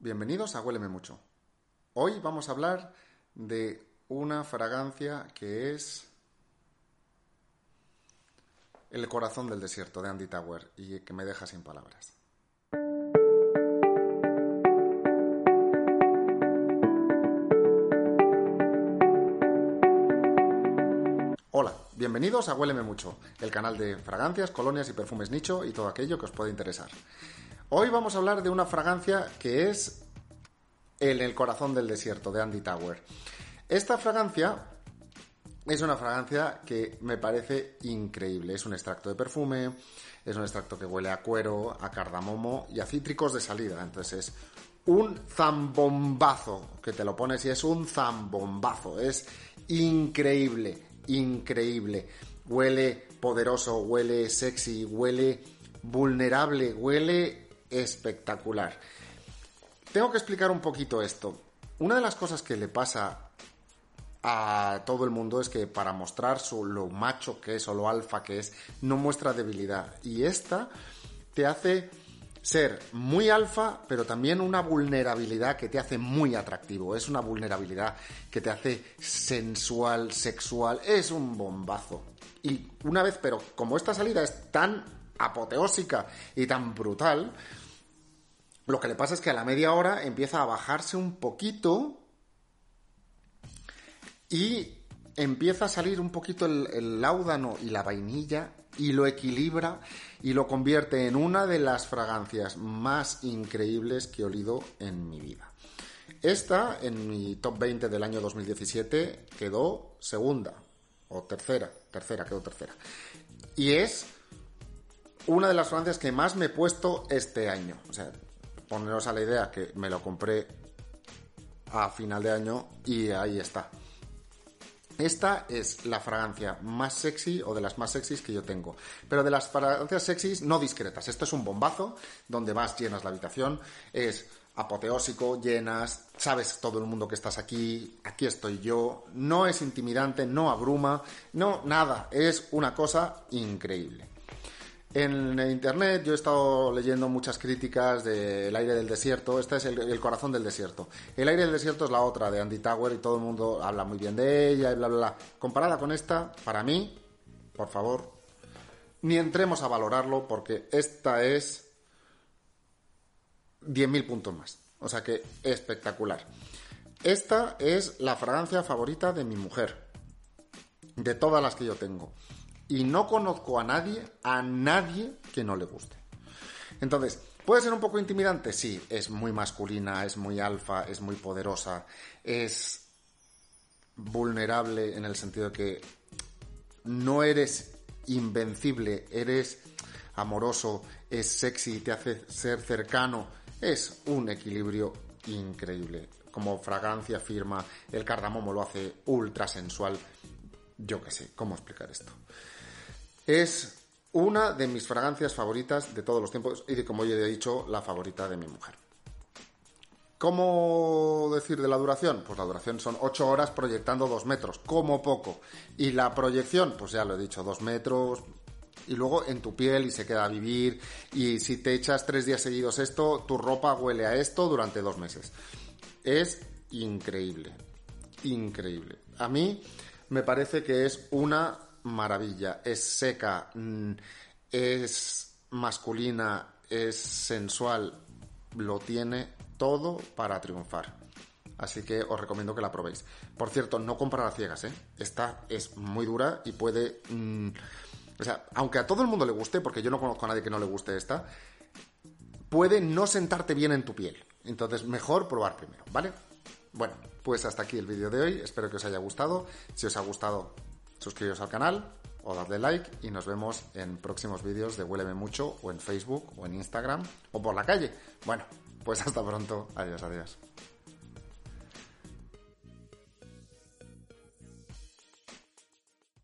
bienvenidos a Huéleme Mucho. Hoy vamos a hablar de una fragancia que es El corazón del desierto de Andy Tower y que me deja sin palabras. Hola, bienvenidos a Huéleme Mucho, el canal de fragancias, colonias y perfumes nicho y todo aquello que os puede interesar. Hoy vamos a hablar de una fragancia que es En el corazón del desierto de Andy Tower. Esta fragancia es una fragancia que me parece increíble. Es un extracto de perfume, es un extracto que huele a cuero, a cardamomo y a cítricos de salida. Entonces es un zambombazo, que te lo pones y es un zambombazo. Es increíble, increíble. Huele poderoso, huele sexy, huele vulnerable, huele espectacular. Tengo que explicar un poquito esto. Una de las cosas que le pasa a todo el mundo es que para mostrar su, lo macho que es o lo alfa que es, no muestra debilidad. Y esta te hace ser muy alfa, pero también una vulnerabilidad que te hace muy atractivo. Es una vulnerabilidad que te hace sensual, sexual. Es un bombazo. Y una vez, pero como esta salida es tan apoteósica y tan brutal, lo que le pasa es que a la media hora empieza a bajarse un poquito y empieza a salir un poquito el, el láudano y la vainilla y lo equilibra y lo convierte en una de las fragancias más increíbles que he olido en mi vida. Esta, en mi top 20 del año 2017, quedó segunda o tercera, tercera, quedó tercera. Y es una de las fragancias que más me he puesto este año. O sea, poneros a la idea que me lo compré a final de año y ahí está. Esta es la fragancia más sexy o de las más sexys que yo tengo. Pero de las fragancias sexys no discretas. Esto es un bombazo donde vas, llenas la habitación. Es apoteósico, llenas, sabes todo el mundo que estás aquí, aquí estoy yo. No es intimidante, no abruma, no, nada. Es una cosa increíble. En internet yo he estado leyendo muchas críticas del aire del desierto. Este es el, el, corazón del desierto. El aire del desierto es la otra de Andy Tower y todo el mundo habla muy bien de ella y bla, bla, bla. Comparada con esta, para mí, por favor, ni entremos a valorarlo porque esta es 10.000 puntos más. O sea que espectacular. Esta es la fragancia favorita de mi mujer. De todas las que yo tengo y no conozco a nadie, a nadie que no le guste. Entonces, ¿puede ser un poco intimidante? Sí, es muy masculina, es muy alfa, es muy poderosa, es vulnerable en el sentido de que no eres invencible, eres amoroso, es sexy, te hace ser cercano, es un equilibrio increíble. Como fragancia firma, el cardamomo lo hace ultra sensual. Yo qué sé, ¿cómo explicar esto? Es una de mis fragancias favoritas de todos los tiempos y, de, como ya he dicho, la favorita de mi mujer. ¿Cómo decir de la duración? Pues la duración son 8 horas proyectando 2 metros, como poco. Y la proyección, pues ya lo he dicho, 2 metros. Y luego en tu piel y se queda a vivir. Y si te echas 3 días seguidos esto, tu ropa huele a esto durante 2 meses. Es increíble. Increíble. A mí me parece que es una maravilla. Es seca, mm, es masculina, es sensual. Lo tiene todo para triunfar. Así que os recomiendo que la probéis. Por cierto, no comprar a ciegas, ¿eh? Esta es muy dura y puede... Mmm, o sea, aunque a todo el mundo le guste, porque yo no conozco a nadie que no le guste esta, puede no sentarte bien en tu piel. Entonces, mejor probar primero, ¿vale? Bueno, pues hasta aquí el vídeo de hoy. Espero que os haya gustado. Si os ha gustado, suscribiros al canal, o dadle like y nos vemos en próximos vídeos de Huéleme Mucho o en Facebook o en Instagram o por la calle. Bueno, pues hasta pronto. Adiós, adiós.